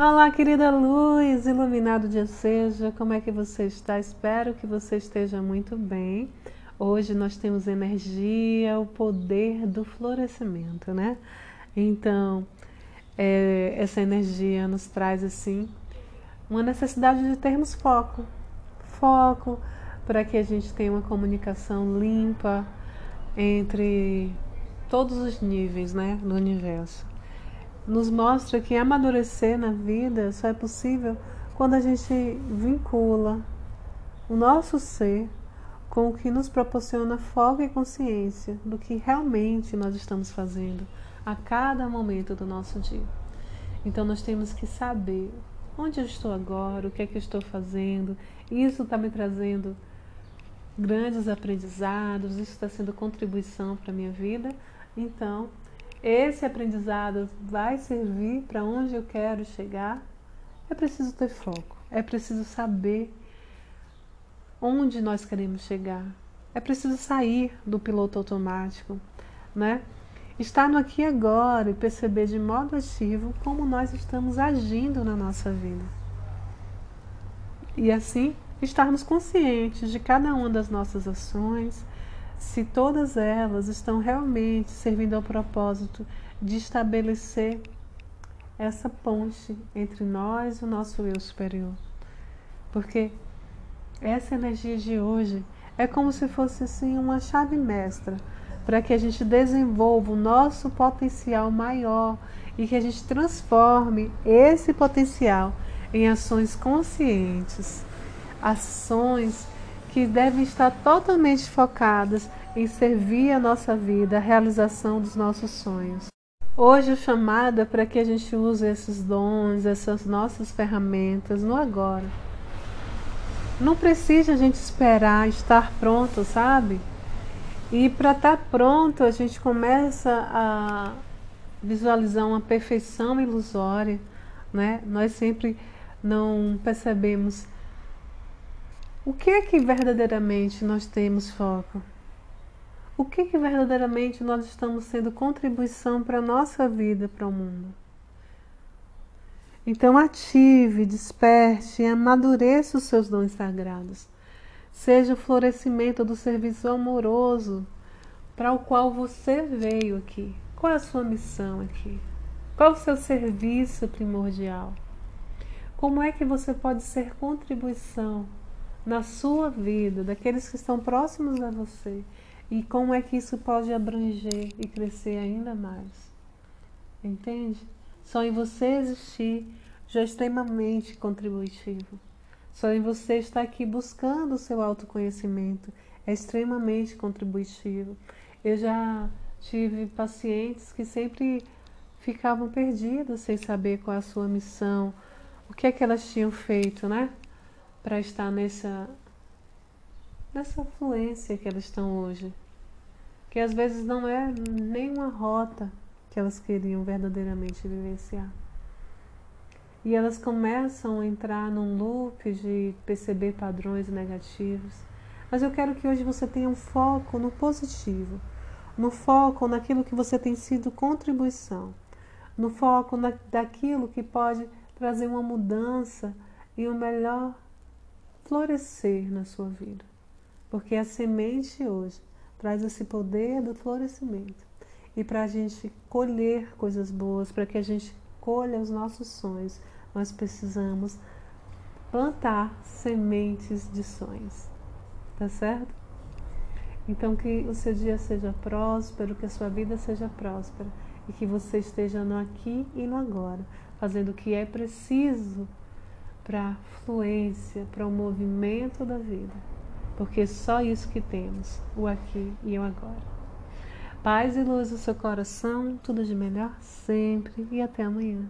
Olá, querida luz, iluminado dia seja, como é que você está? Espero que você esteja muito bem. Hoje nós temos energia, o poder do florescimento, né? Então, é, essa energia nos traz assim uma necessidade de termos foco, foco para que a gente tenha uma comunicação limpa entre todos os níveis, né, do universo nos mostra que amadurecer na vida só é possível quando a gente vincula o nosso ser com o que nos proporciona foco e consciência do que realmente nós estamos fazendo a cada momento do nosso dia. Então nós temos que saber onde eu estou agora, o que é que eu estou fazendo. Isso está me trazendo grandes aprendizados, isso está sendo contribuição para a minha vida. Então, esse aprendizado vai servir para onde eu quero chegar, é preciso ter foco, é preciso saber onde nós queremos chegar, é preciso sair do piloto automático, né? Estar no aqui e agora e perceber de modo ativo como nós estamos agindo na nossa vida. E assim, estarmos conscientes de cada uma das nossas ações, se todas elas estão realmente servindo ao propósito de estabelecer essa ponte entre nós e o nosso eu superior. Porque essa energia de hoje é como se fosse assim uma chave mestra para que a gente desenvolva o nosso potencial maior e que a gente transforme esse potencial em ações conscientes, ações que devem estar totalmente focadas em servir a nossa vida, a realização dos nossos sonhos. Hoje o chamado é para que a gente use esses dons, essas nossas ferramentas no agora. Não precisa a gente esperar estar pronto, sabe? E para estar pronto, a gente começa a visualizar uma perfeição ilusória, né? Nós sempre não percebemos o que é que verdadeiramente nós temos foco? O que, é que verdadeiramente nós estamos sendo contribuição para a nossa vida, para o mundo? Então ative, desperte e amadureça os seus dons sagrados. Seja o florescimento do serviço amoroso para o qual você veio aqui. Qual é a sua missão aqui? Qual é o seu serviço primordial? Como é que você pode ser contribuição na sua vida, daqueles que estão próximos a você, e como é que isso pode abranger e crescer ainda mais. Entende? Só em você existir já é extremamente contributivo. Só em você estar aqui buscando o seu autoconhecimento é extremamente contributivo. Eu já tive pacientes que sempre ficavam perdidas sem saber qual a sua missão, o que é que elas tinham feito, né? Para estar nessa nessa fluência que elas estão hoje. Que às vezes não é nenhuma rota que elas queriam verdadeiramente vivenciar. E elas começam a entrar num loop de perceber padrões negativos. Mas eu quero que hoje você tenha um foco no positivo, no foco naquilo que você tem sido contribuição, no foco na, daquilo que pode trazer uma mudança e o um melhor florescer na sua vida. Porque a semente hoje traz esse poder do florescimento. E para a gente colher coisas boas, para que a gente colha os nossos sonhos, nós precisamos plantar sementes de sonhos. Tá certo? Então que o seu dia seja próspero, que a sua vida seja próspera e que você esteja no aqui e no agora, fazendo o que é preciso para a fluência, para o movimento da vida. Porque só isso que temos, o aqui e o agora. Paz e luz no seu coração, tudo de melhor sempre e até amanhã.